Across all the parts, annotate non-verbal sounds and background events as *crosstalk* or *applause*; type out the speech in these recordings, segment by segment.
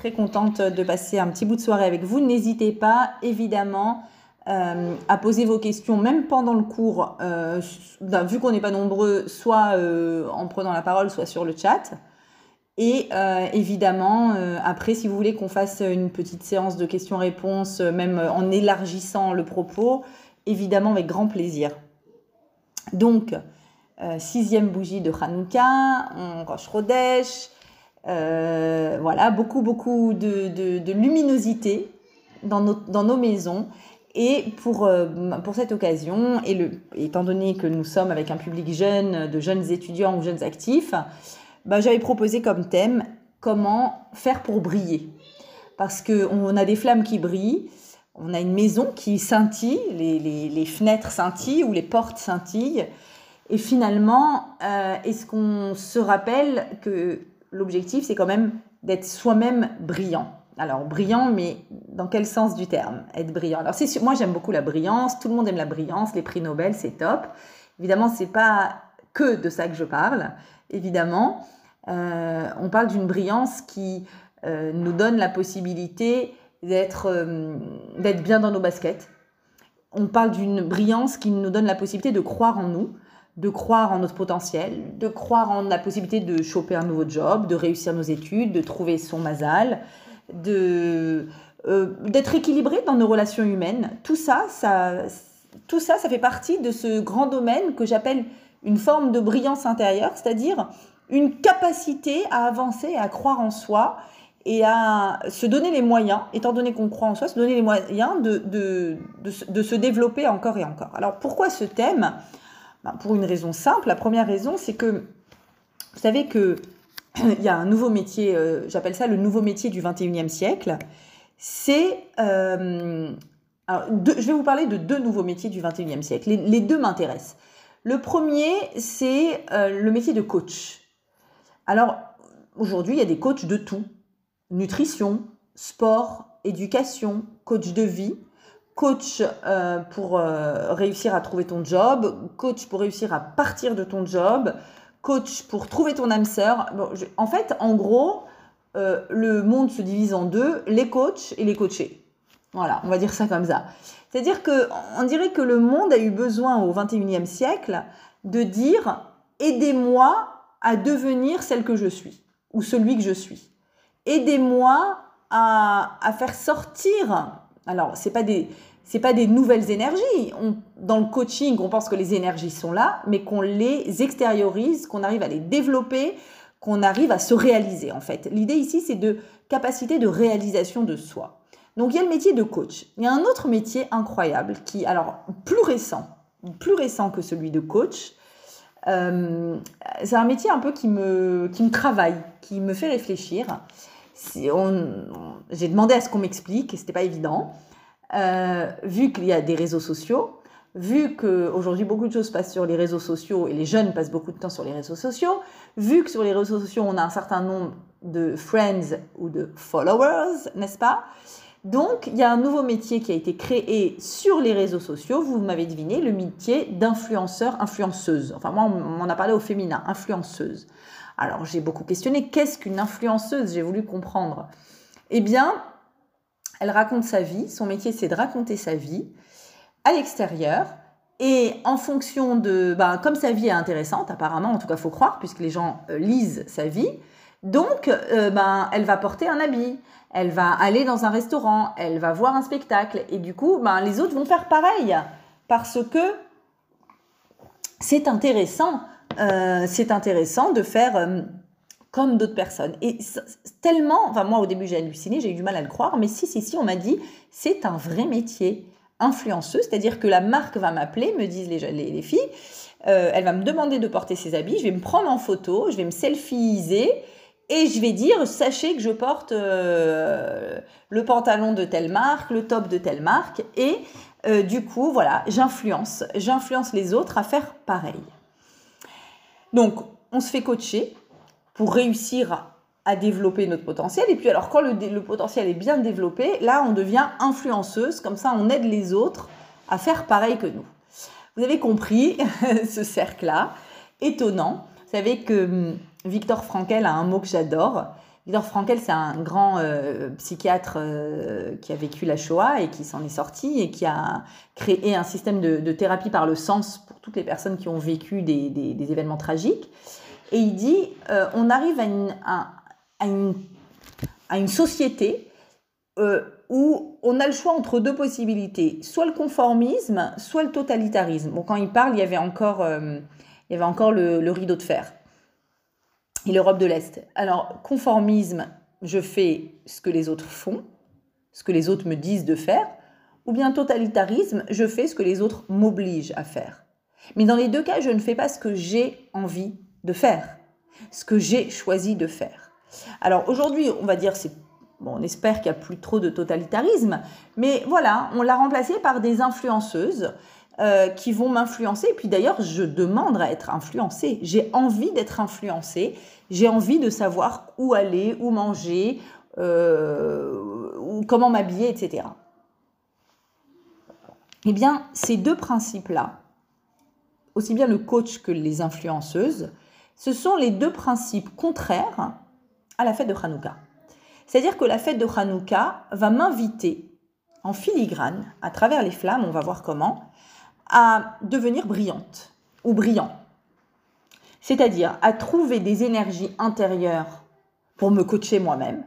Très contente de passer un petit bout de soirée avec vous. N'hésitez pas, évidemment, euh, à poser vos questions, même pendant le cours, euh, vu qu'on n'est pas nombreux, soit euh, en prenant la parole, soit sur le chat. Et évidemment, après, si vous voulez qu'on fasse une petite séance de questions-réponses, même en élargissant le propos, évidemment, avec grand plaisir. Donc, sixième bougie de Hanouka, on Roche Rodèche. Voilà, beaucoup, beaucoup de, luminosité dans nos maisons. Et pour, euh, pour cette occasion, et le, étant donné que nous sommes avec un public jeune, de jeunes étudiants ou jeunes actifs, bah, j'avais proposé comme thème comment faire pour briller. Parce qu'on a des flammes qui brillent, on a une maison qui scintille, les, les, les fenêtres scintillent ou les portes scintillent. Et finalement, euh, est-ce qu'on se rappelle que l'objectif, c'est quand même d'être soi-même brillant alors, brillant, mais dans quel sens du terme Être brillant? Alors, moi, j'aime beaucoup la brillance. Tout le monde aime la brillance. Les prix Nobel, c'est top. Évidemment, c'est pas que de ça que je parle. Évidemment, euh, on parle d'une brillance qui euh, nous donne la possibilité euh, d'être bien dans nos baskets. On parle d'une brillance qui nous donne la possibilité de croire en nous, de croire en notre potentiel, de croire en la possibilité de choper un nouveau job, de réussir nos études, de trouver son mazal, de euh, d'être équilibré dans nos relations humaines. Tout ça, ça, tout ça, ça fait partie de ce grand domaine que j'appelle une forme de brillance intérieure, c'est-à-dire une capacité à avancer, à croire en soi et à se donner les moyens, étant donné qu'on croit en soi, se donner les moyens de, de, de, se développer encore et encore. Alors pourquoi ce thème? Ben, Pour une raison simple. La première raison, c'est que vous savez que *clears throat* il y a un nouveau métier, euh, j'appelle ça le nouveau métier du 21e siècle. C'est. Euh, je vais vous parler de deux nouveaux métiers du 21e siècle. Les, deux m'intéressent. Le premier, c'est euh, le métier de coach. Alors, aujourd'hui, il y a des coachs de tout nutrition, sport, éducation, coach de vie, coach pour réussir à trouver ton job, coach pour réussir à partir de ton job, coach pour trouver ton âme sœur. en fait, en gros, euh, le monde se divise en deux, les coachs et les coachés. Voilà, on va dire ça comme ça. C'est-à-dire que on dirait que le monde a eu besoin au 21e siècle de dire aidez-moi à devenir celle que je suis ou celui que je suis. Aidez-moi à, à, faire sortir. Alors, c'est pas des c'est pas des nouvelles énergies. dans le coaching, on pense que les énergies sont là, mais qu'on les extériorise, qu'on arrive à les développer, qu'on arrive à se réaliser en fait. L'idée ici, c'est de capacité de réalisation de soi. Donc il y a le métier de coach. Il y a un autre métier incroyable qui, alors plus récent, plus récent que celui de coach. Euh, c'est un métier un peu qui me, qui me travaille, qui me fait réfléchir. J'ai demandé à ce qu'on m'explique, et c'était pas évident. Euh, vu qu'il y a des réseaux sociaux, vu qu'aujourd'hui beaucoup de choses passent sur les réseaux sociaux et les jeunes passent beaucoup de temps sur les réseaux sociaux, vu que sur les réseaux sociaux on a un certain nombre de friends ou de followers, n'est-ce pas? Donc, il y a un nouveau métier qui a été créé sur les réseaux sociaux. Vous m'avez deviné, le métier d'influenceur, influenceuse. Enfin, moi, on m'en a parlé au féminin, influenceuse. Alors, j'ai beaucoup questionné. Qu'est-ce qu'une influenceuse? J'ai voulu comprendre. Eh bien, elle raconte sa vie. Son métier, c'est de raconter sa vie à l'extérieur. Et en fonction de, ben, comme sa vie est intéressante, apparemment, en tout cas, faut croire, puisque les gens euh, lisent sa vie, donc, euh, ben, elle va porter un habit, elle va aller dans un restaurant, elle va voir un spectacle, et du coup, ben, les autres vont faire pareil, parce que c'est intéressant, euh, c'est intéressant de faire comme d'autres personnes. Et tellement, enfin moi au début j'ai halluciné, j'ai eu du mal à le croire, mais si, si, si, on m'a dit, c'est un vrai métier influenceuse, c'est-à-dire que la marque va m'appeler, me disent les, les, filles, euh, elle va me demander de porter ses habits, je vais me prendre en photo, je vais me selfieiser, et je vais dire, sachez que je porte euh, le pantalon de telle marque, le top de telle marque, et euh, du coup, voilà, j'influence, j'influence les autres à faire pareil. Donc, on se fait coacher, pour réussir à développer notre potentiel. Et puis alors quand le, potentiel est bien développé, là on devient influenceuse, comme ça on aide les autres à faire pareil que nous. Vous avez compris *laughs* ce cercle-là, étonnant. Vous savez que hum, Victor Frankel a un mot que j'adore. Viktor Frankl, c'est un grand euh, psychiatre euh, qui a vécu la Shoah et qui s'en est sorti et qui a créé un système de, thérapie par le sens pour toutes les personnes qui ont vécu des, événements tragiques. Et il dit, euh, on arrive à une, société où on a le choix entre deux possibilités, soit le conformisme, soit le totalitarisme. Bon, quand il parle, il y avait encore, il y avait encore le rideau de fer et l'Europe de l'Est. Alors, conformisme, je fais ce que les autres font, ce que les autres me disent de faire, ou bien totalitarisme, je fais ce que les autres m'obligent à faire. Mais dans les deux cas, je ne fais pas ce que j'ai envie de faire, ce que j'ai choisi de faire. Alors aujourd'hui, on va dire, c'est on espère qu'il n'y a plus trop de totalitarisme, mais voilà, on l'a remplacé par des influenceuses euh, qui vont m'influencer. Et puis d'ailleurs, je demande à être influencée. J'ai envie d'être influencée. J'ai envie de savoir où aller, où manger, euh, comment m'habiller, etc. Eh bien, ces deux principes-là, aussi bien le coach que les influenceuses, ce sont les deux principes contraires à la fête de Hanouka. C'est-à-dire que la fête de Hanouka va m'inviter en filigrane, à travers les flammes, on va voir comment, à devenir brillante ou brillant. C'est-à-dire à trouver des énergies intérieures pour me coacher moi-même.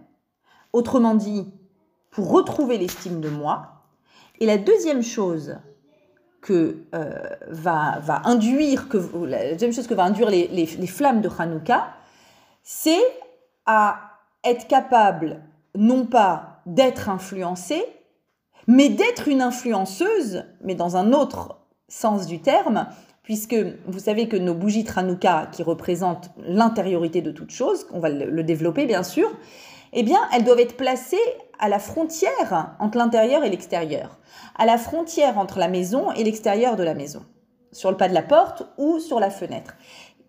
Autrement dit, pour retrouver l'estime de moi. Et la deuxième chose que euh, va, va, induire, que, la deuxième chose que va induire les, les, flammes de Hanouka, c'est à être capable non pas d'être influencée, mais d'être une influenceuse, mais dans un autre sens du terme, puisque vous savez que nos bougies Tranouka, qui représentent l'intériorité de toute chose, on va le développer bien sûr, eh bien, elles doivent être placées à la frontière entre l'intérieur et l'extérieur, à la frontière entre la maison et l'extérieur de la maison, sur le pas de la porte ou sur la fenêtre.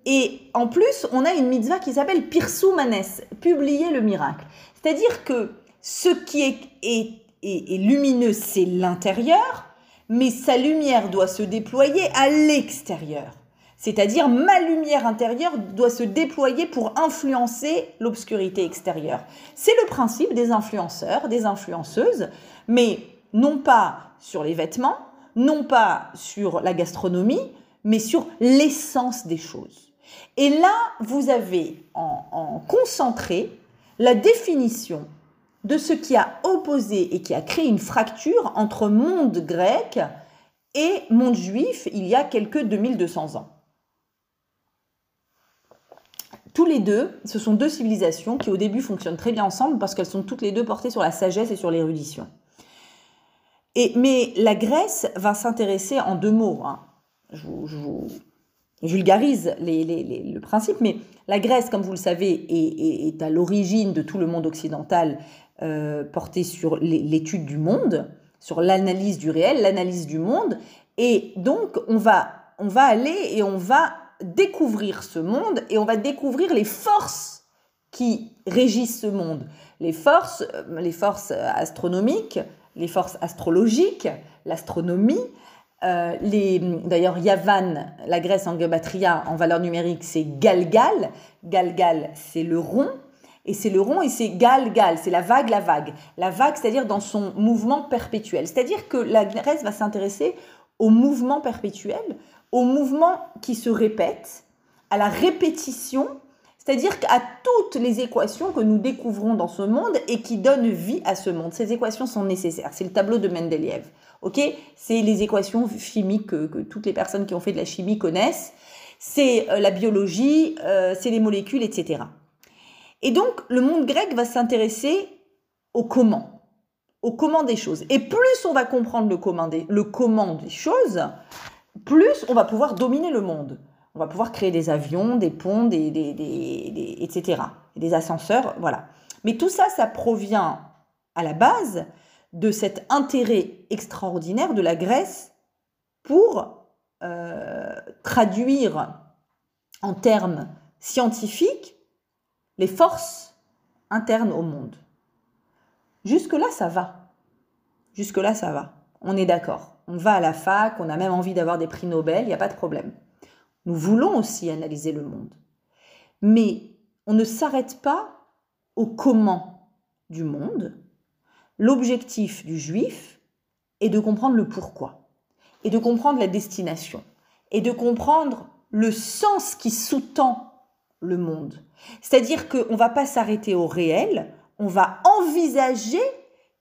Et en plus, on a une mitzvah qui s'appelle Pirsou Manes, publier le miracle. C'est-à-dire que ce qui est, est lumineux, c'est l'intérieur, mais sa lumière doit se déployer à l'extérieur. C'est-à-dire ma lumière intérieure doit se déployer pour influencer l'obscurité extérieure. C'est le principe des influenceurs, des influenceuses, mais non pas sur les vêtements, non pas sur la gastronomie, mais sur l'essence des choses. Et là, vous avez en, en concentré la définition de ce qui a opposé et qui a créé une fracture entre monde grec et monde juif il y a quelques 2200 ans. Tous les deux, ce sont deux civilisations qui au début fonctionnent très bien ensemble parce qu'elles sont toutes les deux portées sur la sagesse et sur l'érudition. Et, mais la Grèce va s'intéresser en deux mots. Hein. Je, vous, vulgarise le principe, mais la Grèce, comme vous le savez, est, est à l'origine de tout le monde occidental euh, porté sur l'étude du monde, sur l'analyse du réel, l'analyse du monde. Et donc, on va, on va aller et on va découvrir ce monde et on va découvrir les forces qui régissent ce monde. Les forces, euh, les forces astronomiques, les forces astrologiques, l'astronomie. Euh, D'ailleurs, Yavan, la Grèce en gématria, en valeur numérique, c'est Galgal. Galgal, c'est le rond. Et c'est le rond et c'est gal, gal, c'est la vague, la vague. La vague, c'est-à-dire dans son mouvement perpétuel. C'est-à-dire que la Grèce va s'intéresser au mouvement perpétuel, au mouvement qui se répète, à la répétition, c'est-à-dire à toutes les équations que nous découvrons dans ce monde et qui donnent vie à ce monde. Ces équations sont nécessaires. C'est le tableau de Mendeleev. Ok? C'est les équations chimiques que, toutes les personnes qui ont fait de la chimie connaissent. C'est euh, la biologie, euh, c'est les molécules, etc. Et donc, le monde grec va s'intéresser au comment, au comment des choses. Et plus on va comprendre le comment des, le comment des choses, plus on va pouvoir dominer le monde. On va pouvoir créer des avions, des ponts, des, etc. Des ascenseurs, voilà. Mais tout ça, ça provient à la base de cet intérêt extraordinaire de la Grèce pour euh, traduire en termes scientifiques les forces internes au monde. Jusque-là, ça va. Jusque-là, ça va. On est d'accord. On va à la fac, on a même envie d'avoir des prix Nobel, il n'y a pas de problème. Nous voulons aussi analyser le monde. Mais on ne s'arrête pas au comment du monde, l'objectif du juif est de comprendre le pourquoi, et de comprendre la destination, et de comprendre le sens qui sous-tend le monde. C'est-à-dire qu'on ne va pas s'arrêter au réel, on va envisager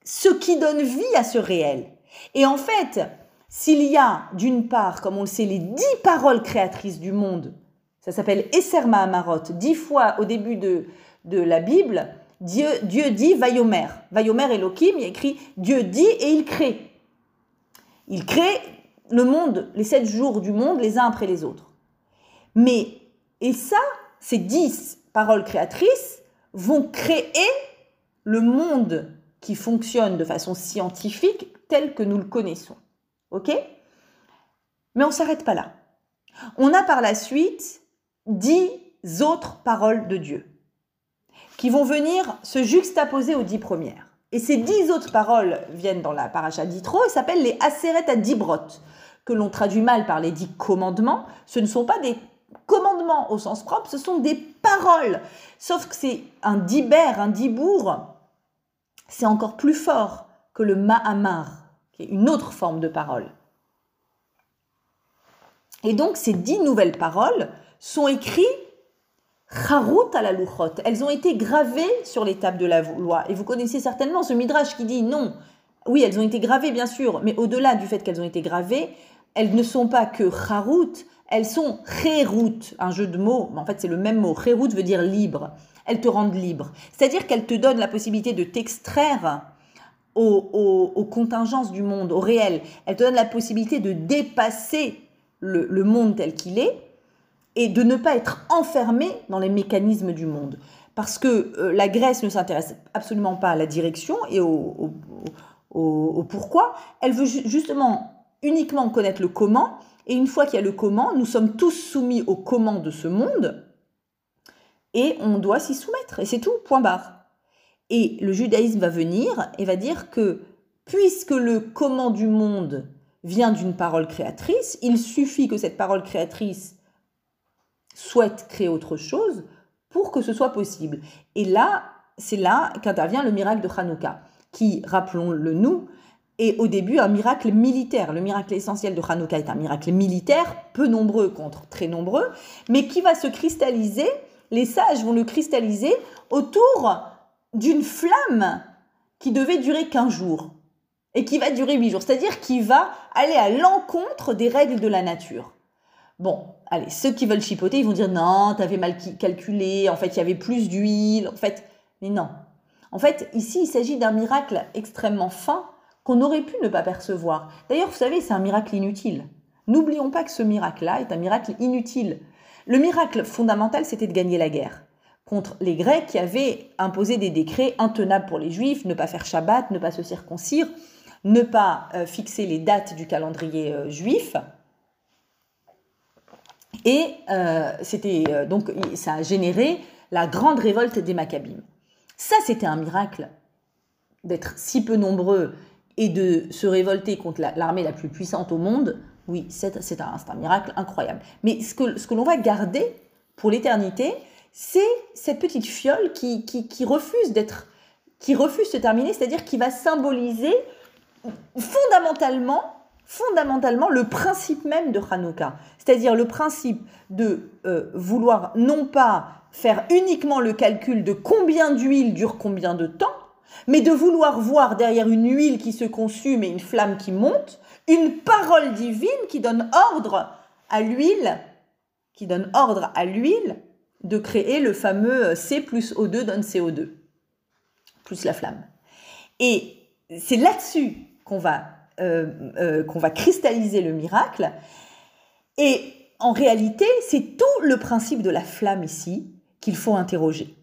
ce qui donne vie à ce réel. Et en fait, s'il y a d'une part, comme on le sait, les dix paroles créatrices du monde, ça s'appelle Esser Amarot, dix fois au début de, de la Bible, Dieu, Dieu dit Vayomer. Vayomer Elohim, il écrit Dieu dit et il crée. Il crée le monde, les sept jours du monde, les uns après les autres. Mais, et ça, ces dix paroles créatrices vont créer le monde qui fonctionne de façon scientifique tel que nous le connaissons. OK? Mais on ne s'arrête pas là. On a par la suite dix autres paroles de Dieu qui vont venir se juxtaposer aux dix premières. Et ces dix autres paroles viennent dans la paracha d'Itro et s'appellent les Aseret à Dibrot, que l'on traduit mal par les dix commandements. Ce ne sont pas des commandements au sens propre, ce sont des paroles. Sauf que c'est un diber, un dibour, c'est encore plus fort que le ma'amar, qui est une autre forme de parole. Et donc ces dix nouvelles paroles sont écrites Harut à la louchot. Elles ont été gravées sur les tables de la loi. Et vous connaissez certainement ce midrash qui dit non. Oui, elles ont été gravées, bien sûr, mais au-delà du fait qu'elles ont été gravées, elles ne sont pas que Harut, elles sont Cherut, un jeu de mots. Mais en fait, c'est le même mot. Cherut veut dire libre. Elles te rendent libre. C'est-à-dire qu'elles te donnent la possibilité de t'extraire aux, contingences du monde, au réel. Elles te donnent la possibilité de dépasser le monde tel qu'il est et de ne pas être enfermé dans les mécanismes du monde. Parce que euh, la Grèce ne s'intéresse absolument pas à la direction et au, pourquoi. Elle veut justement uniquement connaître le comment. Et une fois qu'il y a le comment, nous sommes tous soumis au comment de ce monde et on doit s'y soumettre. Et c'est tout, point barre. Et le judaïsme va venir et va dire que puisque le comment du monde vient d'une parole créatrice, il suffit que cette parole créatrice souhaite créer autre chose pour que ce soit possible. Et là, c'est là qu'intervient le miracle de Hanouka, qui, rappelons-le nous, est au début un miracle militaire. Le miracle essentiel de Hanouka est un miracle militaire, peu nombreux contre très nombreux, mais qui va se cristalliser, les sages vont le cristalliser autour d'une flamme qui devait durer 15 jours et qui va durer 8 jours, c'est-à-dire qui va aller à l'encontre des règles de la nature. Bon, allez, ceux qui veulent chipoter, ils vont dire non, t'avais mal calculé, en fait, il y avait plus d'huile, en fait, mais non. En fait, ici, il s'agit d'un miracle extrêmement fin qu'on aurait pu ne pas percevoir. D'ailleurs, vous savez, c'est un miracle inutile. N'oublions pas que ce miracle-là est un miracle inutile. Le miracle fondamental, c'était de gagner la guerre contre les Grecs qui avaient imposé des décrets intenables pour les Juifs, ne pas faire Shabbat, ne pas se circoncire, ne pas euh, fixer les dates du calendrier euh, juif. Et euh, c'était donc ça a généré la grande révolte des Maccabim. Ça, c'était un miracle d'être si peu nombreux et de se révolter contre l'armée la, plus puissante au monde. Oui, c'est un, un, miracle incroyable. Mais ce que, ce que l'on va garder pour l'éternité, c'est cette petite fiole qui, qui, qui refuse d'être, qui refuse de terminer, c'est-à-dire qui va symboliser fondamentalement fondamentalement le principe même de Hanouka, c'est-à-dire le principe de euh, vouloir non pas faire uniquement le calcul de combien d'huile dure combien de temps, mais de vouloir voir derrière une huile qui se consume et une flamme qui monte, une parole divine qui donne ordre à l'huile, qui donne ordre à l'huile de créer le fameux C plus O2 donne CO2, plus la flamme. Et c'est là-dessus qu'on va euh, euh, va cristalliser le miracle. Et en réalité, c'est tout le principe de la flamme ici qu'il faut interroger.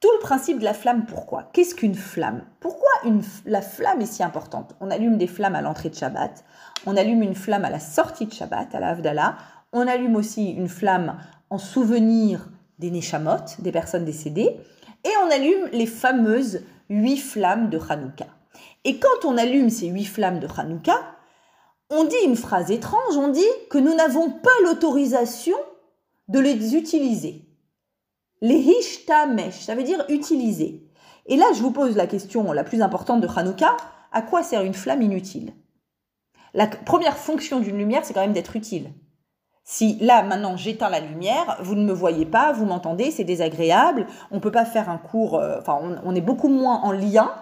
Tout le principe de la flamme, pourquoi? Qu'est-ce qu'une flamme? Pourquoi une, la flamme est si importante? On allume des flammes à l'entrée de Shabbat, on allume une flamme à la sortie de Shabbat, à la Havdalah, on allume aussi une flamme en souvenir des Neshamot, des personnes décédées, et on allume les fameuses huit flammes de Hanouka. Et quand on allume ces huit flammes de Hanouka, on dit une phrase étrange, on dit que nous n'avons pas l'autorisation de les utiliser. Les hishtamesh, ça veut dire utiliser. Et là, je vous pose la question la plus importante de Hanouka, à quoi sert une flamme inutile? La première fonction d'une lumière, c'est quand même d'être utile. Si là, maintenant, j'éteins la lumière, vous ne me voyez pas, vous m'entendez, c'est désagréable, on ne peut pas faire un cours, euh, enfin, on, est beaucoup moins en lien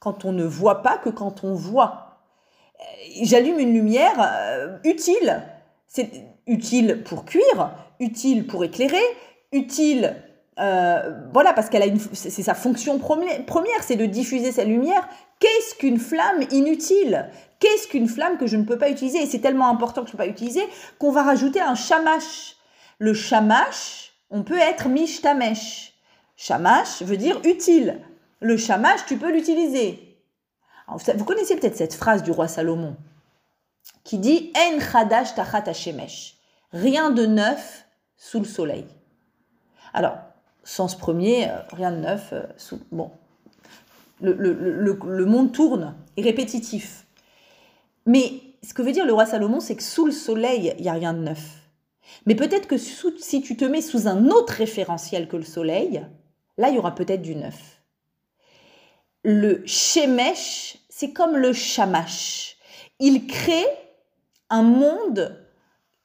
quand on ne voit pas que quand on voit. Euh, j'allume une lumière euh, utile. C'est utile pour cuire, utile pour éclairer, utile voilà, parce qu'elle a une, c'est sa fonction première, c'est de diffuser sa lumière. Qu'est-ce qu'une flamme inutile? Qu'est-ce qu'une flamme que je ne peux pas utiliser? Et c'est tellement important que je ne peux pas utiliser qu'on va rajouter un shamash. Le shamash, on peut être mishtamesh. Shamash veut dire utile. Le shamash, tu peux l'utiliser. Vous connaissez peut-être cette phrase du roi Salomon qui dit En chadash tachat Rien de neuf sous le soleil. Alors, sens premier, euh, rien de neuf euh, sous. Bon. Le, le monde tourne, est répétitif. Mais ce que veut dire le roi Salomon, c'est que sous le soleil, il n'y a rien de neuf. Mais peut-être que si tu te mets sous un autre référentiel que le soleil, là, il y aura peut-être du neuf. Le shemesh, c'est comme le shamash. Il crée un monde.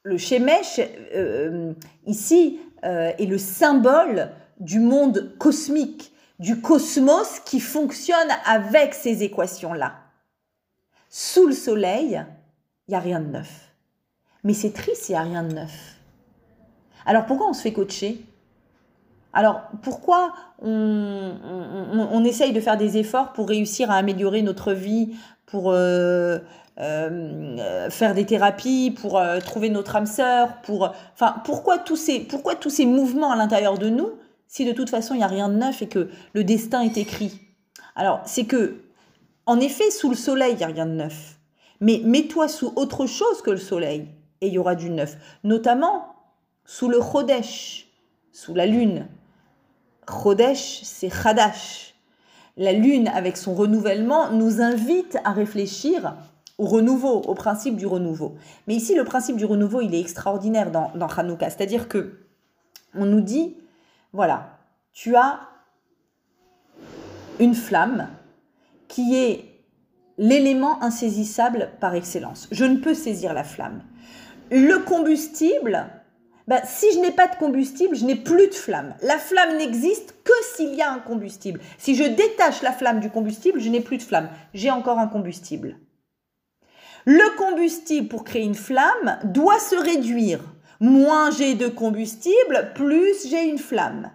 Le shemesh, euh, ici, est le symbole du monde cosmique, du cosmos qui fonctionne avec ces équations-là sous le soleil, il n'y a rien de neuf. Mais c'est triste, il n'y a rien de neuf. Alors pourquoi on se fait coacher? Alors pourquoi on, essaye de faire des efforts pour réussir à améliorer notre vie, pour euh, euh, faire des thérapies, pour euh, trouver notre âme sœur, pour... Enfin, pourquoi tous ces, pourquoi tous ces mouvements à l'intérieur de nous si de toute façon il n'y a rien de neuf et que le destin est écrit Alors, c'est que en effet, sous le soleil, il n'y a rien de neuf. Mais mets-toi sous autre chose que le soleil et il y aura du neuf. Notamment sous le Chodesh, sous la lune. Chodesh, c'est Chadash. La lune, avec son renouvellement, nous invite à réfléchir au renouveau, au principe du renouveau. Mais ici, le principe du renouveau, il est extraordinaire dans, dans Hanouka. C'est-à-dire que on nous dit, voilà, tu as une flamme qui est l'élément insaisissable par excellence. Je ne peux saisir la flamme. Le combustible, ben, si je n'ai pas de combustible, je n'ai plus de flamme. La flamme n'existe que s'il y a un combustible. Si je détache la flamme du combustible, je n'ai plus de flamme. J'ai encore un combustible. Le combustible pour créer une flamme doit se réduire. Moins j'ai de combustible, plus j'ai une flamme.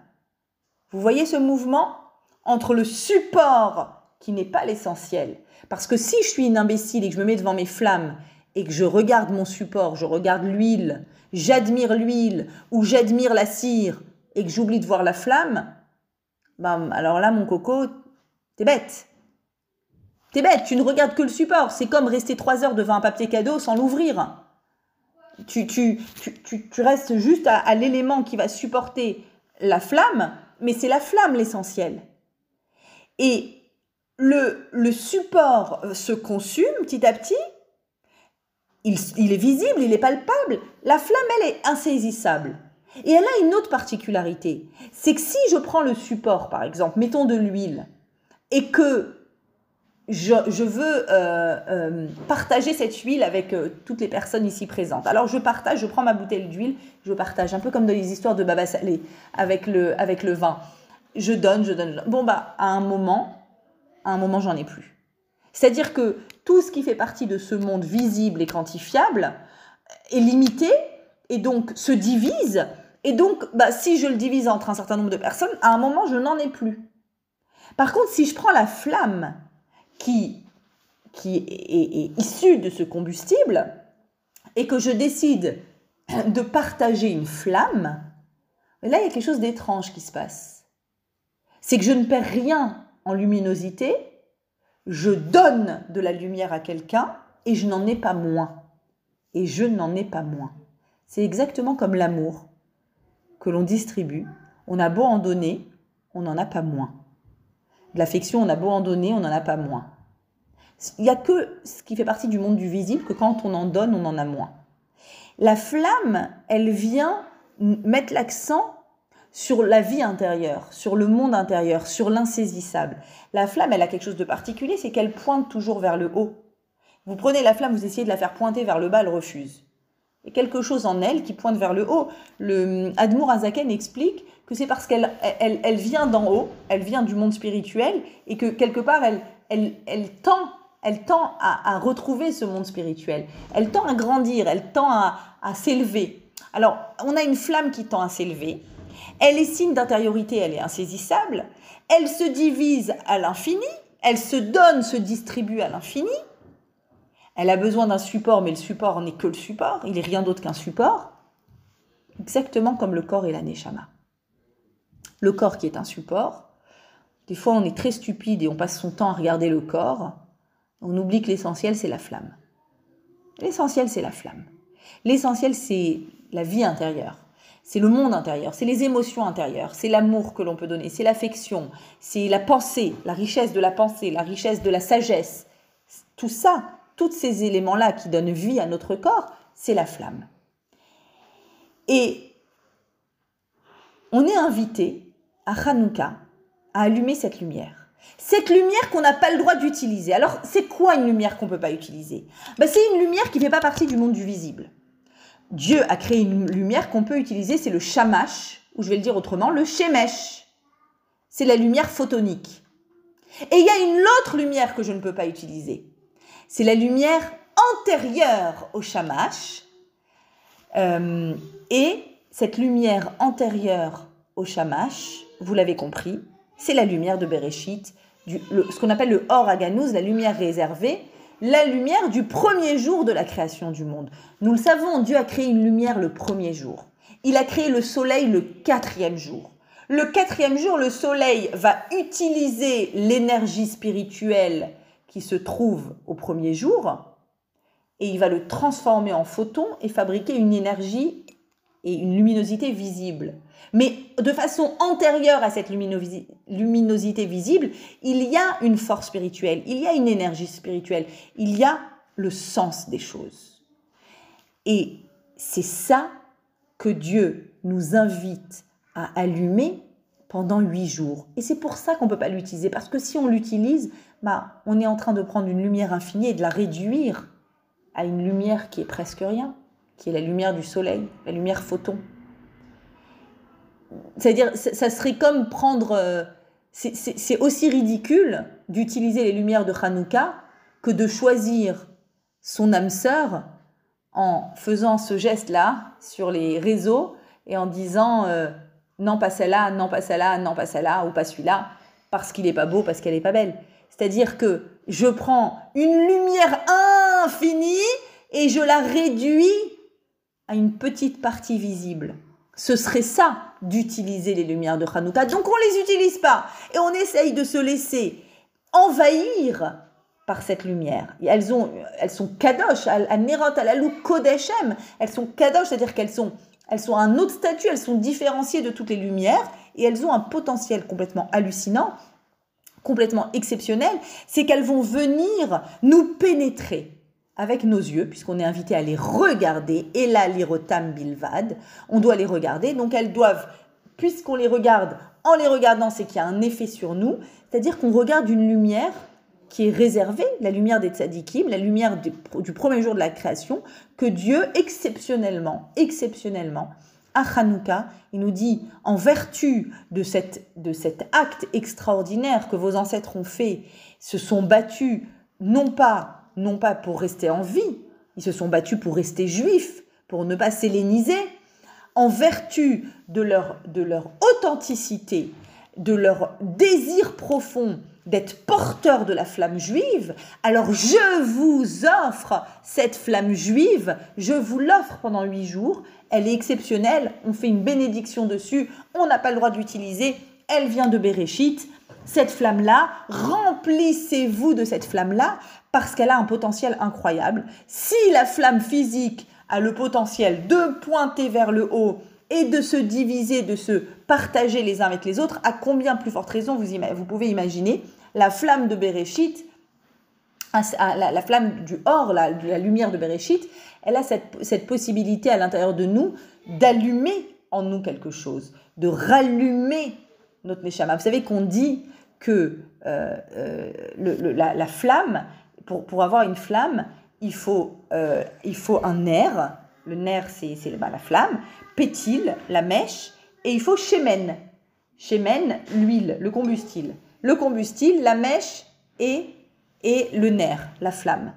Vous voyez ce mouvement entre le support qui n'est pas l'essentiel. Parce que si je suis une imbécile et que je me mets devant mes flammes et que je regarde mon support, je regarde l'huile, j'admire l'huile ou j'admire la cire et que j'oublie de voir la flamme, ben, alors là, mon coco, t'es bête. T'es bête, tu ne regardes que le support. C'est comme rester trois heures devant un papier cadeau sans l'ouvrir. Tu, tu, tu, tu, restes juste à, à l'élément qui va supporter la flamme, mais c'est la flamme l'essentiel. Et le, support euh, se consume petit à petit, il, est visible, il est palpable, la flamme, elle est insaisissable. Et elle a une autre particularité, c'est que si je prends le support, par exemple, mettons de l'huile, et que je, veux euh, euh, partager cette huile avec toutes les personnes ici présentes. Alors je partage, je prends ma bouteille d'huile, je partage, un peu comme dans les histoires de Baba Salé avec le, avec le vin. Je donne, je donne. Bon, bah, à un moment, à un moment, j'en ai plus. C'est-à-dire que tout ce qui fait partie de ce monde visible et quantifiable est limité et donc se divise. Et donc, bah, si je le divise entre un certain nombre de personnes, à un moment, je n'en ai plus. Par contre, si je prends la flamme qui, qui est, est issue de ce combustible et que je décide de partager une flamme, là, il y a quelque chose d'étrange qui se passe. C'est que je ne perds rien en luminosité, je donne de la lumière à quelqu'un et je n'en ai pas moins. Et je n'en ai pas moins. C'est exactement comme l'amour que l'on distribue. On a beau en donner, on n'en a pas moins. L'affection, on a beau en donner, on n'en a pas moins. Il n'y a que ce qui fait partie du monde du visible que quand on en donne, on en a moins. La flamme, elle vient mettre l'accent sur la vie intérieure, sur le monde intérieur, sur l'insaisissable. La flamme, elle a quelque chose de particulier, c'est qu'elle pointe toujours vers le haut. Vous prenez la flamme, vous essayez de la faire pointer vers le bas, elle refuse. Il y a quelque chose en elle qui pointe vers le haut. Le Admour Azaken explique que c'est parce qu'elle elle, vient d'en haut, elle vient du monde spirituel, et que quelque part, elle, elle, elle tend, elle tend à, retrouver ce monde spirituel. Elle tend à grandir, elle tend à, à s'élever. Alors, on a une flamme qui tend à s'élever. Elle est signe d'intériorité, elle est insaisissable. Elle se divise à l'infini. Elle se donne, se distribue à l'infini. Elle a besoin d'un support, mais le support n'est que le support. Il n'est rien d'autre qu'un support. Exactement comme le corps et la neshama le corps qui est un support. Des fois, on est très stupide et on passe son temps à regarder le corps. On oublie que l'essentiel, c'est la flamme. L'essentiel, c'est la flamme. L'essentiel, c'est la vie intérieure. C'est le monde intérieur, c'est les émotions intérieures, c'est l'amour que l'on peut donner, c'est l'affection, c'est la pensée, la richesse de la pensée, la richesse de la sagesse. Tout ça, tous ces éléments-là qui donnent vie à notre corps, c'est la flamme. Et on est invité à Hanouka à allumer cette lumière. Cette lumière qu'on n'a pas le droit d'utiliser. Alors, c'est quoi une lumière qu'on ne peut pas utiliser? Ben, C'est une lumière qui ne fait pas partie du monde du visible. Dieu a créé une lumière qu'on peut utiliser, c'est le shamash, ou je vais le dire autrement, le shemesh. C'est la lumière photonique. Et il y a une autre lumière que je ne peux pas utiliser. C'est la lumière antérieure au shamash. Euh, et cette lumière antérieure au shamash, vous l'avez compris, c'est la lumière de Bereshit, ce qu'on appelle le Or Aganouz, la lumière réservée, la lumière du premier jour de la création du monde. Nous le savons, Dieu a créé une lumière le premier jour. Il a créé le soleil le quatrième jour. Le quatrième jour, le soleil va utiliser l'énergie spirituelle qui se trouve au premier jour et il va le transformer en photon et fabriquer une énergie et une luminosité visible. Mais de façon antérieure à cette luminosité visible, il y a une force spirituelle, il y a une énergie spirituelle, il y a le sens des choses. Et c'est ça que Dieu nous invite à allumer pendant huit jours. Et c'est pour ça qu'on ne peut pas l'utiliser, parce que si on l'utilise, bah, on est en train de prendre une lumière infinie et de la réduire à une lumière qui est presque rien qui est la lumière du soleil, la lumière photon. C'est-à-dire, ça serait comme prendre... Euh, c'est aussi ridicule d'utiliser les lumières de Hanouka que de choisir son âme sœur en faisant ce geste-là sur les réseaux et en disant euh, non pas celle-là, non pas celle-là, non pas celle-là ou pas celui-là parce qu'il n'est pas beau, parce qu'elle n'est pas belle. C'est-à-dire que je prends une lumière infinie et je la réduis à une petite partie visible. Ce serait ça d'utiliser les lumières de Hanouka. Donc on ne les utilise pas et on essaye de se laisser envahir par cette lumière. elles, elles sont kadosh, à Nerot, à la kodeshem. Elles sont kadosh, c'est-à-dire qu'elles sont, elles sont un autre statut, elles sont différenciées de toutes les lumières et elles ont un potentiel complètement hallucinant, complètement exceptionnel. C'est qu'elles vont venir nous pénétrer avec nos yeux, puisqu'on est invité à les regarder, et là, l'irotam bilvad, on doit les regarder, donc elles doivent, puisqu'on les regarde, en les regardant, c'est qu'il y a un effet sur nous, c'est-à-dire qu'on regarde une lumière qui est réservée, la lumière des tzadikim, la lumière du, premier jour de la création, que Dieu, exceptionnellement, exceptionnellement, à Hanouka, il nous dit, en vertu de, cette, de cet acte extraordinaire que vos ancêtres ont fait, se sont battus, non pas non pas pour rester en vie, ils se sont battus pour rester juifs, pour ne pas s'helléniser, en vertu de leur, de leur authenticité, de leur désir profond d'être porteurs de la flamme juive, alors je vous offre cette flamme juive, je vous l'offre pendant huit jours, elle est exceptionnelle, on fait une bénédiction dessus, on n'a pas le droit d'utiliser, elle vient de Bereshit, cette flamme-là, remplissez-vous de cette flamme-là, parce qu'elle a un potentiel incroyable. Si la flamme physique a le potentiel de pointer vers le haut et de se diviser, de se partager les uns avec les autres, à combien plus forte raison vous, pouvez imaginer la flamme de Bereshit, la, flamme du or, la, lumière de Bereshit, elle a cette, cette possibilité à l'intérieur de nous d'allumer en nous quelque chose, de rallumer notre Neshama. Vous savez qu'on dit que euh, euh, la, flamme, pour, pour, avoir une flamme, il faut, euh, il faut un nerf. Le nerf, c'est bah, la flamme. Pétile, la mèche. Et il faut chémen. Chémen, l'huile, le combustible. Le combustible, la mèche et, et le nerf, la flamme.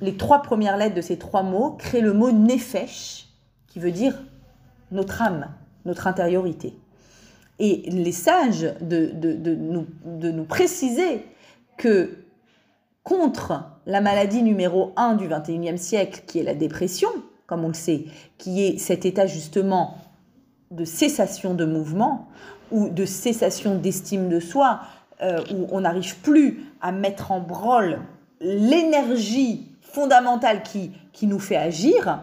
Les trois premières lettres de ces trois mots créent le mot nefesh, qui veut dire notre âme, notre intériorité. Et les sages de, de, nous, de nous préciser que contre la maladie numéro 1 du 21e siècle, qui est la dépression, comme on le sait, qui est cet état justement de cessation de mouvement ou de cessation d'estime de soi, euh, où on n'arrive plus à mettre en branle l'énergie fondamentale qui, qui nous fait agir,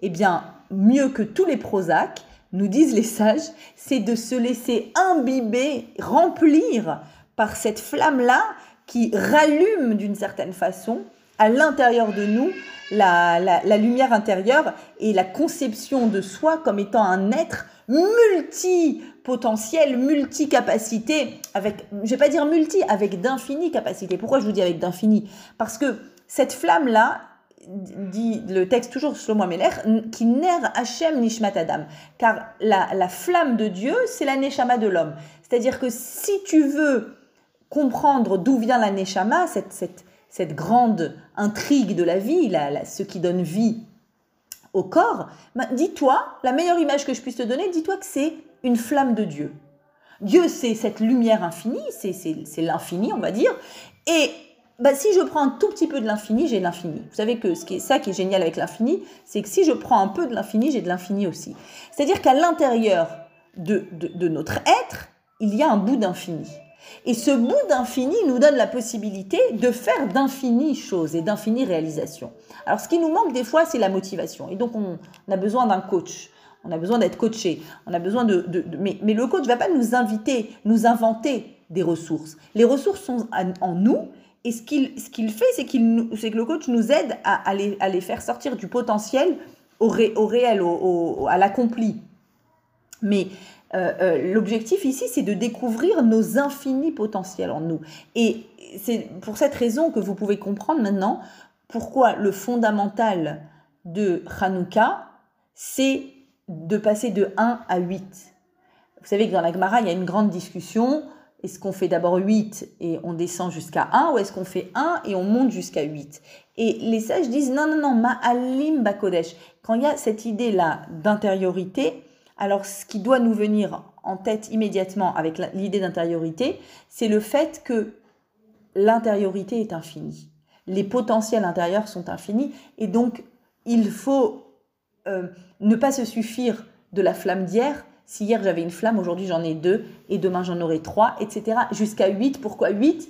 eh bien, mieux que tous les Prozac, nous disent les sages, c'est de se laisser imbiber, remplir par cette flamme-là qui rallume d'une certaine façon à l'intérieur de nous la, la, lumière intérieure et la conception de soi comme étant un être multi-potentiel, multi-capacité, avec, je vais pas dire multi, avec d'infinies capacités. Pourquoi je vous dis avec d'infinies Parce que cette flamme-là, dit le texte toujours Shlomo Meler, qui ner Hachem Nishmat Adam. Car la, flamme de Dieu, c'est la Neshama de l'homme. C'est-à-dire que si tu veux comprendre d'où vient la Neshama, cette, grande intrigue de la vie, ce qui donne vie au corps, ben, dis-toi, la meilleure image que je puisse te donner, dis-toi que c'est une flamme de Dieu. Dieu, c'est cette lumière infinie, c'est l'infini, on va dire, et bah, si je prends un tout petit peu de l'infini, j'ai l'infini. Vous savez que ce qui est, ça qui est génial avec l'infini, c'est que si je prends un peu de l'infini, j'ai de l'infini aussi. C'est-à-dire qu'à l'intérieur de, de, notre être, il y a un bout d'infini. Et ce bout d'infini nous donne la possibilité de faire d'infinies choses et d'infinies réalisations. Alors ce qui nous manque des fois, c'est la motivation. Et donc on, a besoin d'un coach. On a besoin d'être coaché. On a besoin de, mais, le coach ne va pas nous inviter, nous inventer des ressources. Les ressources sont en nous et ce qu'il ce fait, c'est c'est que le coach nous aide à, à, les, à les faire sortir du potentiel au, au réel, au, à l'accompli. Mais euh, euh, l'objectif ici, c'est de découvrir nos infinis potentiels en nous. Et c'est pour cette raison que vous pouvez comprendre maintenant pourquoi le fondamental de Hanouka, c'est de passer de 1 à 8. Vous savez que dans la Gemara, il y a une grande discussion est-ce qu'on fait d'abord 8 et on descend jusqu'à 1 ou est-ce qu'on fait 1 et on monte jusqu'à 8 Et les sages disent non, non, non, ma'alim bakodesh. Quand il y a cette idée-là d'intériorité, alors ce qui doit nous venir en tête immédiatement avec l'idée d'intériorité, c'est le fait que l'intériorité est infinie. Les potentiels intérieurs sont infinis et donc il faut euh, ne pas se suffire de la flamme d'hier, si hier j'avais une flamme, aujourd'hui j'en ai deux, et demain j'en aurai trois, etc. Jusqu'à 8. Pourquoi 8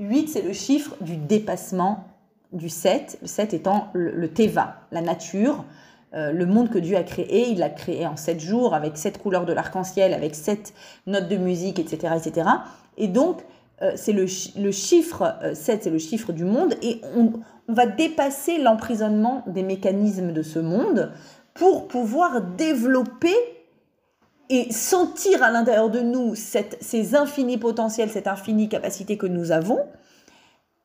8, c'est le chiffre du dépassement du 7, le 7 étant le, Teva, la nature, le monde que Dieu a créé. Il l'a créé en 7 jours, avec 7 couleurs de l'arc-en-ciel, avec 7 notes de musique, etc. etc. Et donc, euh, c'est le, chiffre 7, euh, c'est le chiffre du monde, et on va dépasser l'emprisonnement des mécanismes de ce monde pour pouvoir développer et sentir à l'intérieur de nous ces infinis potentiels, cette infinie capacité que nous avons,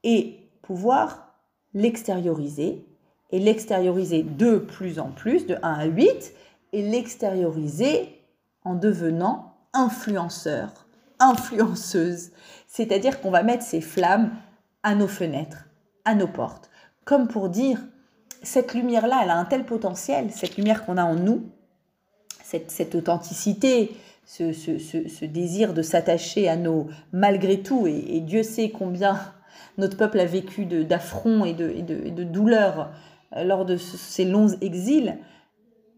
et pouvoir l'extérioriser, et l'extérioriser de plus en plus, de 1 à 8, et l'extérioriser en devenant influenceur, influenceuse. C'est-à-dire qu'on va mettre ces flammes à nos fenêtres, à nos portes, comme pour dire, cette lumière-là, elle a un tel potentiel, cette lumière qu'on a en nous, cette, authenticité, ce, désir de s'attacher à nos malgré tout, et, Dieu sait combien notre peuple a vécu d'affronts et de, et, de, douleurs lors de ces longs exils,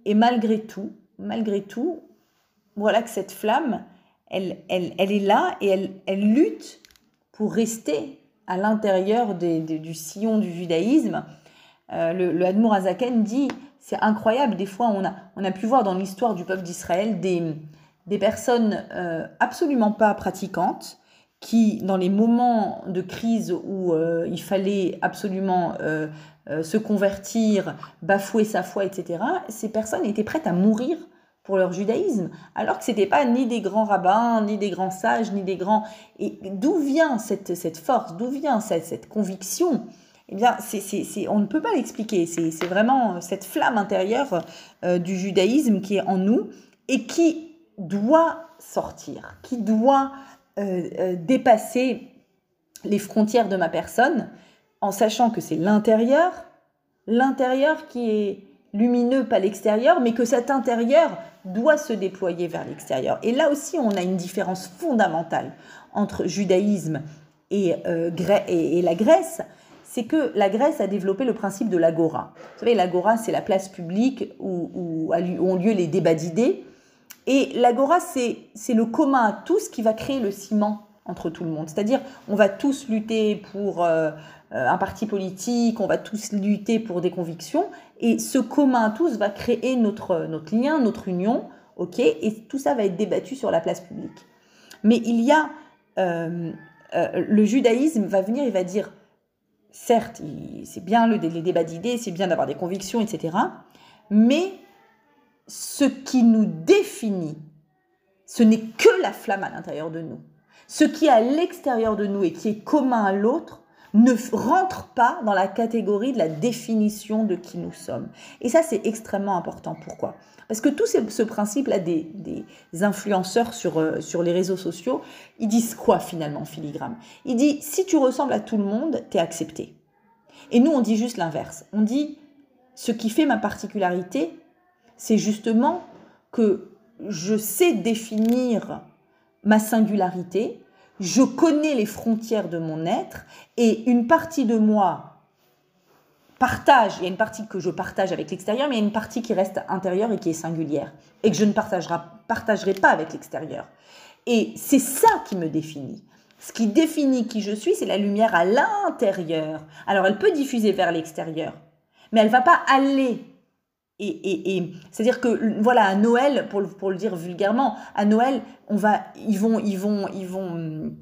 et malgré tout, malgré tout, voilà que cette flamme, elle, elle, elle est là et elle, elle lutte pour rester à l'intérieur du sillon du judaïsme. Euh, le, le Azaken dit c'est incroyable. Des fois, on a, on a pu voir dans l'histoire du peuple d'Israël des, des personnes euh, absolument pas pratiquantes qui, dans les moments de crise où euh, il fallait absolument euh, se convertir, bafouer sa foi, etc., ces personnes étaient prêtes à mourir pour leur judaïsme, alors que ce n'était pas ni des grands rabbins, ni des grands sages, ni des grands... Et d'où vient cette, cette force, d'où vient cette, cette conviction? Eh bien, c'est, on ne peut pas l'expliquer. C'est, vraiment cette flamme intérieure euh, du judaïsme qui est en nous et qui doit sortir, qui doit euh, euh, dépasser les frontières de ma personne en sachant que c'est l'intérieur, l'intérieur qui est lumineux, pas l'extérieur, mais que cet intérieur doit se déployer vers l'extérieur. Et là aussi, on a une différence fondamentale entre judaïsme et, euh, et, la Grèce, c'est que la Grèce a développé le principe de l'agora. Vous savez, l'agora, c'est la place publique où, où, ont lieu les débats d'idées. Et l'agora, c'est le commun à tous qui va créer le ciment entre tout le monde. C'est-à-dire, on va tous lutter pour euh, un parti politique, on va tous lutter pour des convictions, et ce commun à tous va créer notre, notre lien, notre union, ok Et tout ça va être débattu sur la place publique. Mais il y a euh, euh, le judaïsme va venir, il va dire, certes, c'est bien le, les débats d'idées, c'est bien d'avoir des convictions, etc. Mais ce qui nous définit, ce n'est que la flamme à l'intérieur de nous. Ce qui est à l'extérieur de nous et qui est commun à l'autre ne rentre pas dans la catégorie de la définition de qui nous sommes. Et ça, c'est extrêmement important. Pourquoi? Parce que tout ce, principe-là des, influenceurs sur, euh, sur les réseaux sociaux, ils disent quoi finalement, filigrane? Ils disent, si tu ressembles à tout le monde, tu es accepté. Et nous, on dit juste l'inverse. On dit, ce qui fait ma particularité, c'est justement que je sais définir ma singularité, je connais les frontières de mon être et une partie de moi partage, il y a une partie que je partage avec l'extérieur, mais il y a une partie qui reste intérieure et qui est singulière et que je ne partagerai pas avec l'extérieur. Et c'est ça qui me définit. Ce qui définit qui je suis, c'est la lumière à l'intérieur. Alors elle peut diffuser vers l'extérieur, mais elle va pas aller et, c'est-à-dire que voilà à Noël pour, le dire vulgairement à Noël on va ils vont ils vont ils vont hum,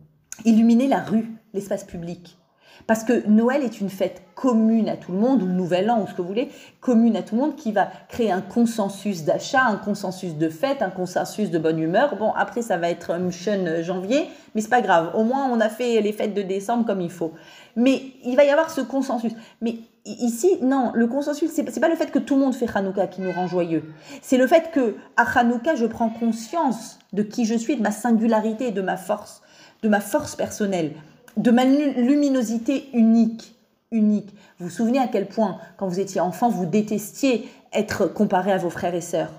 illuminer la rue l'espace public. Parce que Noël est une fête commune à tout le monde ou le Nouvel An ou ce que vous voulez commune à tout le monde qui va créer un consensus d'achat un consensus de fête un consensus de bonne humeur. Bon après ça va être un euh, janvier mais c'est pas grave. Au moins on a fait les fêtes de décembre comme il faut. Mais il va y avoir ce consensus. Mais Ici, non, le consensus, c'est n'est pas le fait que tout le monde fait Hanouka qui nous rend joyeux. C'est le fait que à Hanouka, je prends conscience de qui je suis, de ma singularité, de ma force, de ma force personnelle, de ma luminosité unique. Unique. Vous vous souvenez à quel point, quand vous étiez enfant, vous détestiez être comparé à vos frères et sœurs?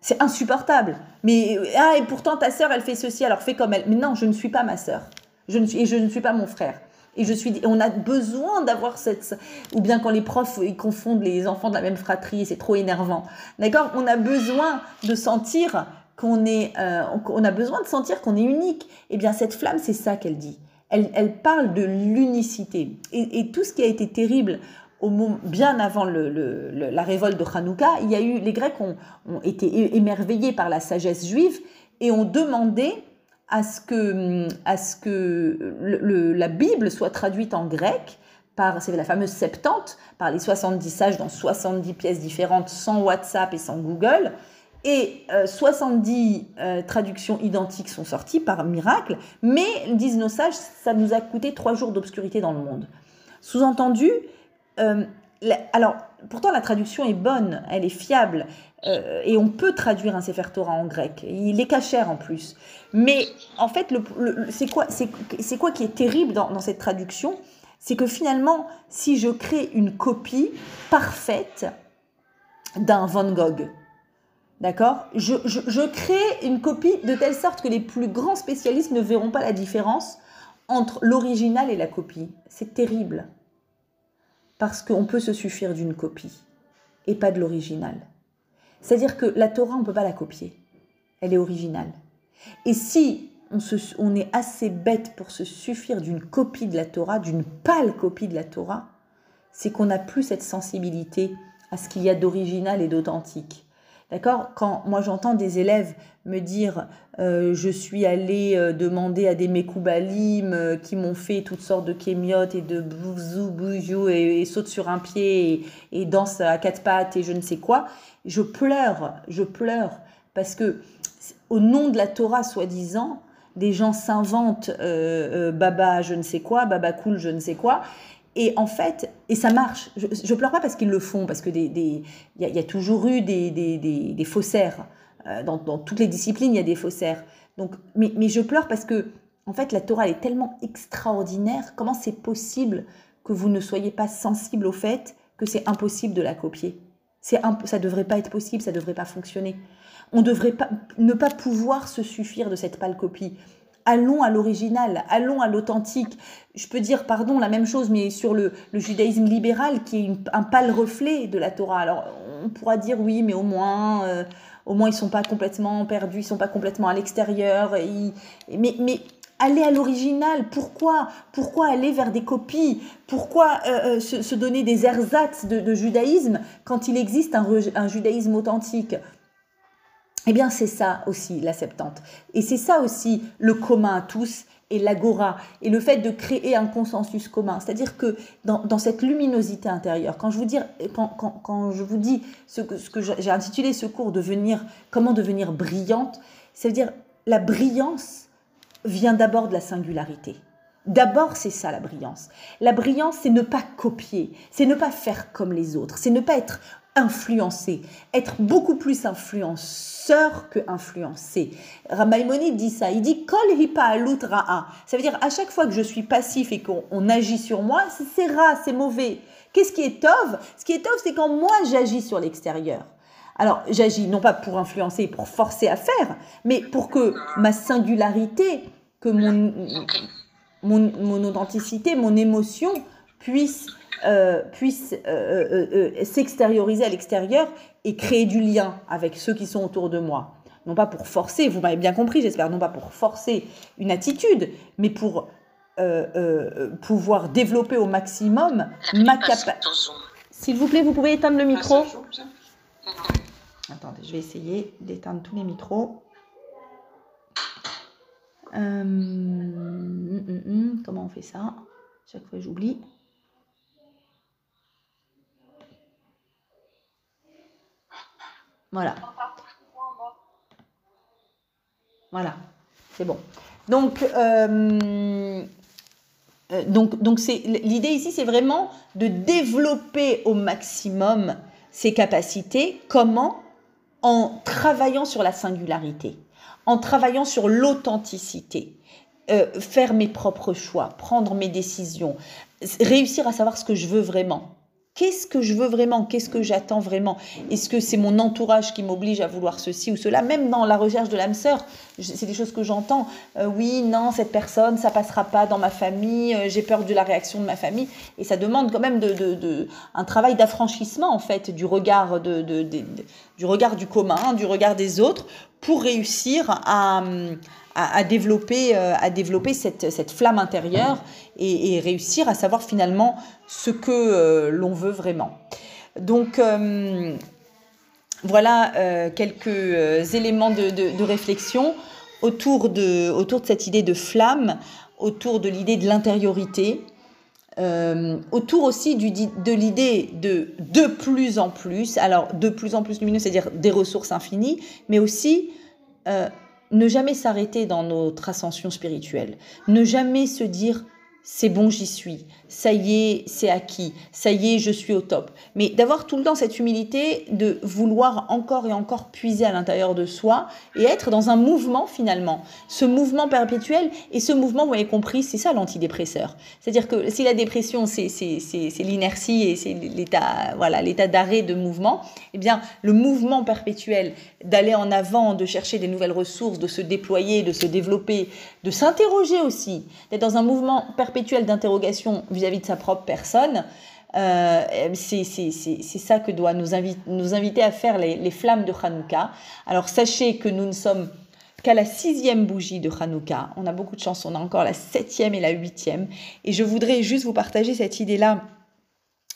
C'est insupportable. Mais ah, et pourtant ta sœur, elle fait ceci, alors fais comme elle. Mais non, je ne suis pas ma sœur. Je ne suis, et je ne suis pas mon frère. Et je suis, on a besoin d'avoir cette, ou bien quand les profs ils confondent les enfants de la même fratrie, c'est trop énervant. D'accord? On a besoin de sentir qu'on est, euh, on a besoin de sentir qu'on est unique. Eh bien, cette flamme, c'est ça qu'elle dit. Elle, elle, parle de l'unicité. Et, tout ce qui a été terrible au moment, bien avant le, la révolte de Hanouka, il y a eu, les Grecs ont, ont été émerveillés par la sagesse juive et ont demandé à ce que, à ce que la Bible soit traduite en grec par, c'est la fameuse Septante, par les 70 sages dans 70 pièces différentes, sans WhatsApp et sans Google. Et 70 euh, euh, traductions identiques sont sorties par miracle, mais, disent nos sages, ça nous a coûté trois jours d'obscurité dans le monde. Sous-entendu, euh, alors, pourtant la traduction est bonne, elle est fiable, euh, et on peut traduire un Sefer Torah en grec. Il est cachère en plus. Mais en fait, c'est quoi, qui est terrible dans, cette traduction? C'est que finalement, si je crée une copie parfaite d'un Van Gogh, d'accord? Je crée une copie de telle sorte que les plus grands spécialistes ne verront pas la différence entre l'original et la copie. C'est terrible. Parce qu'on peut se suffire d'une copie et pas de l'original. C'est-à-dire que la Torah, on ne peut pas la copier. Elle est originale. Et si on, est assez bête pour se suffire d'une copie de la Torah, d'une pâle copie de la Torah, c'est qu'on n'a plus cette sensibilité à ce qu'il y a d'original et d'authentique. D'accord? Quand moi j'entends des élèves me dire euh, je suis allé euh, demander à des mekoubalim euh, qui m'ont fait toutes sortes de kémiotes et de bouzou bouzou et, et saute sur un pied et, et, danse à quatre pattes et je ne sais quoi, je pleure, je pleure parce que au nom de la Torah soi-disant, des gens s'inventent baba je ne sais quoi, baba cool je ne sais quoi et en fait, et ça marche. Je, pleure pas parce qu'ils le font, parce que il des, y, a, y, a toujours eu des, des, des, des faussaires. Euh, dans, dans, toutes les disciplines, il y a des faussaires. Donc, mais, mais, je pleure parce que, en fait, la Torah est tellement extraordinaire. Comment c'est possible que vous ne soyez pas sensible au fait que c'est impossible de la copier? C'est Ça devrait pas être possible, ça devrait pas fonctionner. On devrait pas, ne pas pouvoir se suffire de cette pâle copie allons à l'original, allons à l'authentique. Je peux dire, pardon, la même chose, mais sur le, judaïsme libéral, qui est un pâle reflet de la Torah. Alors, on pourra dire, oui, mais au moins, euh, au moins, ils sont pas complètement perdus, ils sont pas complètement à l'extérieur. Mais, aller à l'original, pourquoi Pourquoi aller vers des copies? Pourquoi euh, euh, se, donner des ersatz de, judaïsme quand il existe un judaïsme authentique? Eh bien, c'est ça aussi la Septante. Et c'est ça aussi le commun à tous et l'agora et le fait de créer un consensus commun. C'est-à-dire que dans, cette luminosité intérieure, quand je vous dis, ce que, j'ai intitulé ce cours devenir, comment devenir brillante, c'est-à-dire la brillance vient d'abord de la singularité. D'abord, c'est ça la brillance. La brillance, c'est ne pas copier, c'est ne pas faire comme les autres, c'est ne pas être influencer, être beaucoup plus influenceur que influencé. Ramaïmonide dit ça, il dit kol ra'a. Ça veut dire à chaque fois que je suis passif et qu'on agit sur moi, c'est ra, c'est mauvais. Qu'est-ce qui est tov? Ce qui est tov, c'est quand moi j'agis sur l'extérieur. Alors, j'agis non pas pour influencer, pour forcer à faire, mais pour que ma singularité, que mon, mon, mon authenticité, mon émotion puisse euh, puisse euh, euh, s'extérioriser à l'extérieur et créer du lien avec ceux qui sont autour de moi. Non pas pour forcer, vous m'avez bien compris, j'espère, non pas pour forcer une attitude, mais pour pouvoir développer au maximum ma capacité. S'il vous plaît, vous pouvez éteindre le micro. Attendez, je vais essayer d'éteindre tous les micros. Hum, hum, hum, comment on fait ça? Chaque fois, j'oublie. Voilà. Voilà, c'est bon. Donc, euh, euh, donc, donc c'est l'idée ici, c'est vraiment de développer au maximum ses capacités. Comment? En travaillant sur la singularité, en travaillant sur l'authenticité, euh, faire mes propres choix, prendre mes décisions, réussir à savoir ce que je veux vraiment. Qu'est-ce que je veux vraiment? Qu'est-ce que j'attends vraiment? Est-ce que c'est mon entourage qui m'oblige à vouloir ceci ou cela? Même dans la recherche de l'âme sœur, c'est des choses que j'entends. Euh, oui, non, cette personne, ça passera pas dans ma famille. Euh, j'ai peur de la réaction de ma famille. Et ça demande quand même de, un travail d'affranchissement en fait du regard de, du regard du commun, du regard des autres, pour réussir à, à, développer, euh, cette, flamme intérieure et, réussir à savoir finalement ce que euh, l'on veut vraiment. Donc euh, voilà quelques éléments de, réflexion autour de, autour de cette idée de flamme, autour de l'idée de l'intériorité. Euh, autour aussi de l'idée de de plus en plus, alors de plus en plus lumineux, c'est-à-dire des ressources infinies, mais aussi euh, ne jamais s'arrêter dans notre ascension spirituelle, ne jamais se dire c'est bon, j'y suis, ça y est, c'est acquis, ça y est, je suis au top. Mais d'avoir tout le temps cette humilité de vouloir encore et encore puiser à l'intérieur de soi et être dans un mouvement finalement. Ce mouvement perpétuel et ce mouvement, vous avez compris, c'est ça l'antidépresseur. C'est-à-dire que si la dépression, c'est l'inertie et c'est l'état voilà, l'état d'arrêt de mouvement, eh bien le mouvement perpétuel d'aller en avant, de chercher des nouvelles ressources, de se déployer, de se développer, de s'interroger aussi, d'être dans un mouvement perpétuel d'interrogation vis-à-vis de sa propre personne, euh, c'est ça que doit nous, nous inviter à faire les, les, flammes de Hanouka. Alors sachez que nous ne sommes qu'à la sixième bougie de Hanouka. On a beaucoup de chance, on a encore la septième et la huitième. Et je voudrais juste vous partager cette idée-là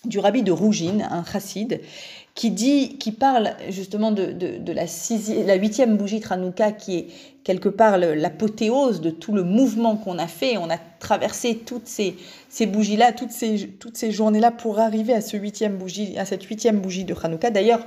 du rabbi de Rougine, un chassid, qui dit, qui parle justement de, de, la, huitième bougie Tranouka, qui est quelque part l'apothéose de tout le mouvement qu'on a fait. On a traversé toutes ces, ces bougies-là, toutes ces, toutes ces journées-là pour arriver à, ce huitième bougie, à cette huitième bougie de Hanouka. D'ailleurs,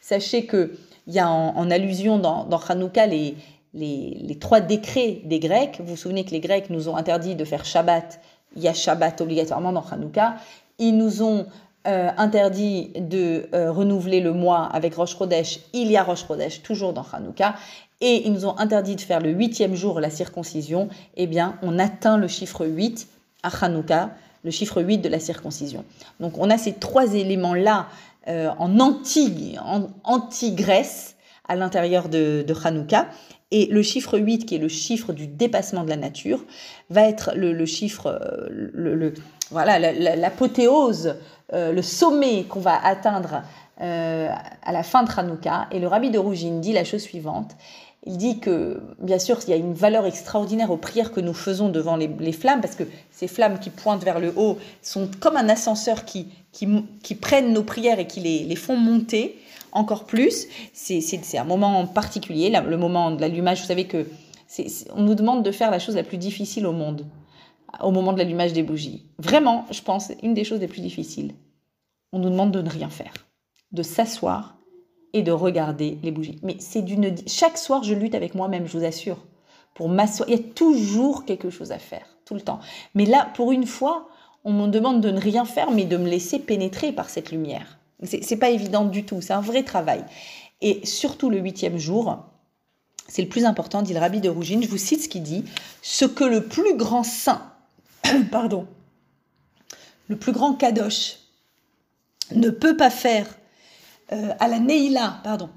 sachez qu'il y a en, allusion dans, dans Hanouka les, les, les, trois décrets des Grecs. Vous vous souvenez que les Grecs nous ont interdit de faire Shabbat. Il y a Shabbat obligatoirement dans Hanouka. Ils nous ont euh, interdit de euh, renouveler le mois avec Rosh Chodesh. Il y a Rosh Chodesh toujours dans Hanouka et ils nous ont interdit de faire le huitième jour la circoncision, eh bien, on atteint le chiffre 8 à Hanouka, le chiffre 8 de la circoncision. Donc, on a ces trois éléments-là euh, en anti-Grèce à l'intérieur de, de Hanouka. Et le chiffre 8, qui est le chiffre du dépassement de la nature, va être le, chiffre, le, voilà, l'apothéose, euh, le sommet qu'on va atteindre à la fin de Hanouka. Et le rabbi de Rougine dit la chose suivante il dit que, bien sûr, il y a une valeur extraordinaire aux prières que nous faisons devant les, flammes, parce que ces flammes qui pointent vers le haut sont comme un ascenseur qui, qui, prennent nos prières et qui les, font monter encore plus. C'est un moment particulier, le moment de l'allumage. Vous savez que on nous demande de faire la chose la plus difficile au monde, au moment de l'allumage des bougies. Vraiment, je pense, une des choses les plus difficiles. On nous demande de ne rien faire, de s'asseoir et de regarder les bougies. Mais c'est d'une chaque soir je lutte avec moi-même, je vous assure, pour m'asseoir. Il y a toujours quelque chose à faire, tout le temps. Mais là, pour une fois, on me demande de ne rien faire, mais de me laisser pénétrer par cette lumière. C'est pas évident du tout. C'est un vrai travail. Et surtout le huitième jour, c'est le plus important, dit le rabbi de Rougine. Je vous cite ce qu'il dit ce que le plus grand saint, *coughs* pardon, le plus grand kadosh ne peut pas faire euh, à la Neila, pardon.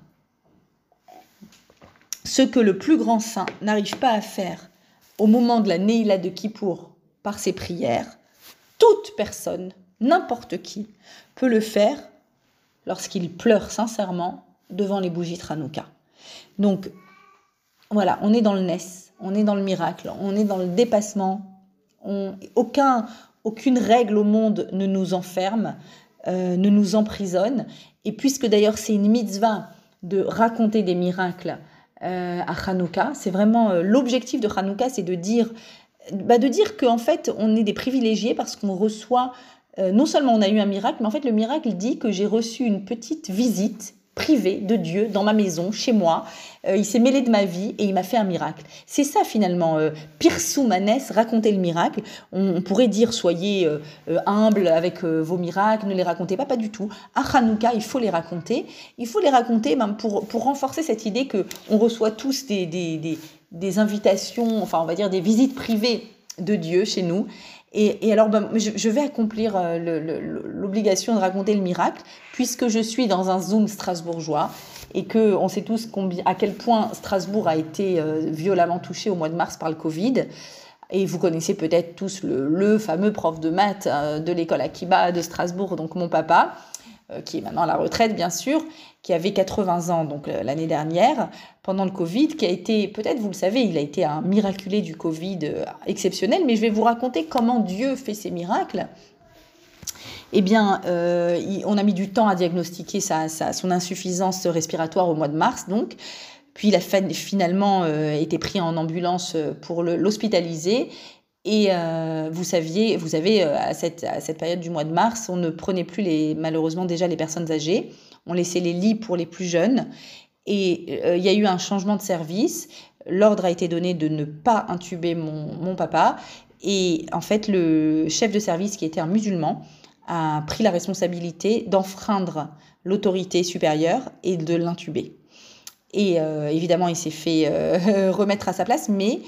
Ce que le plus grand saint n'arrive pas à faire au moment de la Neila de Kippour par ses prières, toute personne, n'importe qui, peut le faire lorsqu'il pleure sincèrement devant les bougies Tranouka. Donc, voilà, on est dans le Nes, on est dans le miracle, on est dans le dépassement. Aucun, aucune règle au monde ne nous enferme, euh, ne nous emprisonne. Et puisque d'ailleurs c'est une mitzvah de raconter des miracles euh, à Hanouka, c'est vraiment euh, l'objectif de Hanouka, c'est de dire, bah, de dire qu'en fait on est des privilégiés parce qu'on reçoit, non seulement on a eu un miracle, mais en fait le miracle dit que j'ai reçu une petite visite privé de Dieu dans ma maison, chez moi. Euh, il s'est mêlé de ma vie et il m'a fait un miracle. C'est ça finalement, euh, Pirsou Manès, raconter le miracle. On, pourrait dire soyez euh, euh, humble avec vos miracles, ne les racontez pas, pas du tout. À Hanouka, il faut les raconter. Il faut les raconter même pour, pour renforcer cette idée que on reçoit tous des, des, des, des invitations, enfin on va dire des visites privées de Dieu chez nous. Et, alors, ben, je, vais accomplir euh, l'obligation de raconter le miracle, puisque je suis dans un Zoom strasbourgeois et que on sait tous combien, à quel point Strasbourg a été euh, violemment touché au mois de mars par le Covid. Et vous connaissez peut-être tous le, fameux prof de maths euh, de l'école Akiba de Strasbourg, donc mon papa, qui est maintenant à la retraite bien sûr, qui avait 80 ans donc euh, l'année dernière, pendant le Covid, qui a été, peut-être vous le savez, il a été un miraculé du Covid euh, exceptionnel, mais je vais vous raconter comment Dieu fait ses miracles. Eh bien, euh, on a mis du temps à diagnostiquer sa, son insuffisance respiratoire au mois de mars, donc. Puis il a finalement été pris en ambulance pour l'hospitaliser. Et vous saviez, vous savez, à cette, à cette période du mois de mars, on ne prenait plus les, malheureusement déjà les personnes âgées on laissait les lits pour les plus jeunes. Et euh, il y a eu un changement de service. L'ordre a été donné de ne pas intuber mon, papa. Et en fait, le chef de service, qui était un musulman, a pris la responsabilité d'enfreindre l'autorité supérieure et de l'intuber. Et euh, évidemment, il s'est fait euh, *laughs* remettre à sa place, mais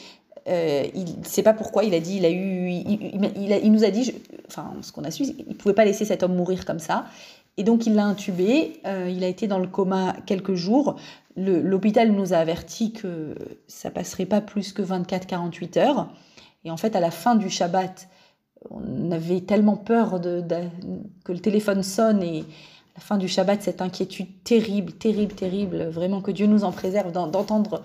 il ne sait pas pourquoi. Il a dit, il a eu, il, nous a dit, enfin, ce qu'on a su, il pouvait pas laisser cet homme mourir comme ça. Et donc il l'a intubé, euh, il a été dans le coma quelques jours. L'hôpital nous a averti que ça passerait pas plus que 24-48 heures. Et en fait, à la fin du Shabbat, on avait tellement peur de, que le téléphone sonne et à la fin du Shabbat, cette inquiétude terrible, terrible, terrible, vraiment que Dieu nous en préserve d'entendre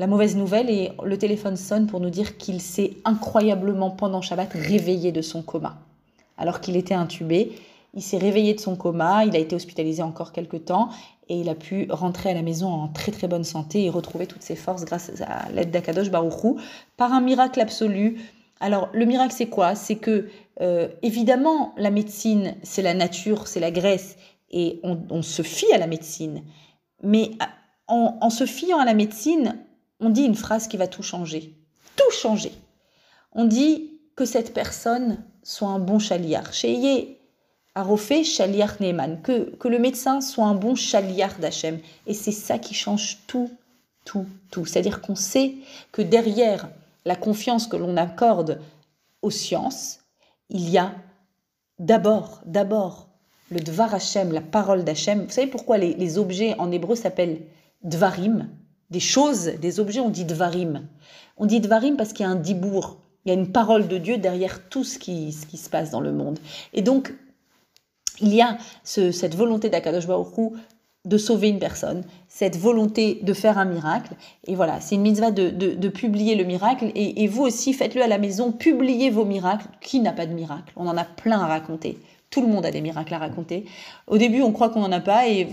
la mauvaise nouvelle et le téléphone sonne pour nous dire qu'il s'est incroyablement pendant Shabbat réveillé de son coma alors qu'il était intubé il s'est réveillé de son coma, il a été hospitalisé encore quelques temps et il a pu rentrer à la maison en très très bonne santé et retrouver toutes ses forces grâce à l'aide d'Akadosh Baruchou par un miracle absolu. Alors le miracle c'est quoi? C'est que euh, évidemment la médecine c'est la nature, c'est la graisse et on, se fie à la médecine. Mais en se fiant à la médecine, on dit une phrase qui va tout changer. Tout changer. On dit que cette personne soit un bon chaliar. Chez Arofé chaliar Neyman. Que, que le médecin soit un bon chaliar d'Hachem. Et c'est ça qui change tout, tout, tout. C'est-à-dire qu'on sait que derrière la confiance que l'on accorde aux sciences, il y a d'abord, d'abord, le Dvar Hashem, la parole d'Hachem. Vous savez pourquoi les, les objets en hébreu s'appellent Dvarim? Des choses, des objets, on dit Dvarim. On dit Dvarim parce qu'il y a un dibour, il y a une parole de Dieu derrière tout ce qui, se passe dans le monde. Et donc, il y a cette volonté d'Akadosh de sauver une personne, cette volonté de faire un miracle. Et voilà, c'est une mitzvah de, de, publier le miracle. Et, et vous aussi, faites-le à la maison, publiez vos miracles. Qui n'a pas de miracle? On en a plein à raconter. Tout le monde a des miracles à raconter. Au début, on croit qu'on n'en a pas et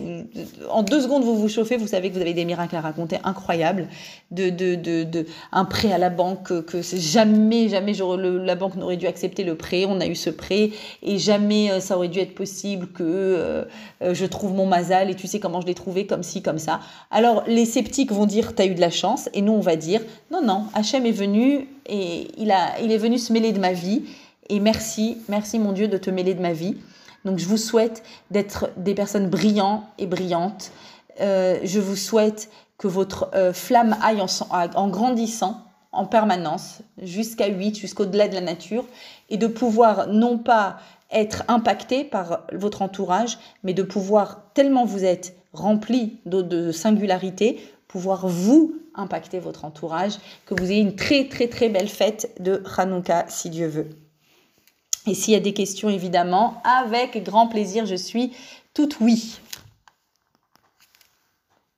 en deux secondes, vous vous chauffez, vous savez que vous avez des miracles à raconter incroyables. De, de, de, de un prêt à la banque que c'est jamais, jamais la banque n'aurait dû accepter le prêt. On a eu ce prêt et jamais euh, ça aurait dû être possible que euh, euh, je trouve mon mazal et tu sais comment je l'ai trouvé comme ci, comme ça. Alors les sceptiques vont dire t'as eu de la chance et nous on va dire non, non, Hachem est venu et il, a, il est venu se mêler de ma vie et merci, merci mon Dieu de te mêler de ma vie. Donc je vous souhaite d'être des personnes brillantes et brillantes. Euh, je vous souhaite que votre euh, flamme aille en, grandissant en permanence jusqu'à 8, jusqu'au-delà de la nature, et de pouvoir non pas être impacté par votre entourage, mais de pouvoir, tellement vous êtes rempli de, de singularité, pouvoir vous impacter votre entourage, que vous ayez une très très très belle fête de Hanouka si Dieu veut. Et s'il y a des questions, évidemment, avec grand plaisir, je suis toute oui.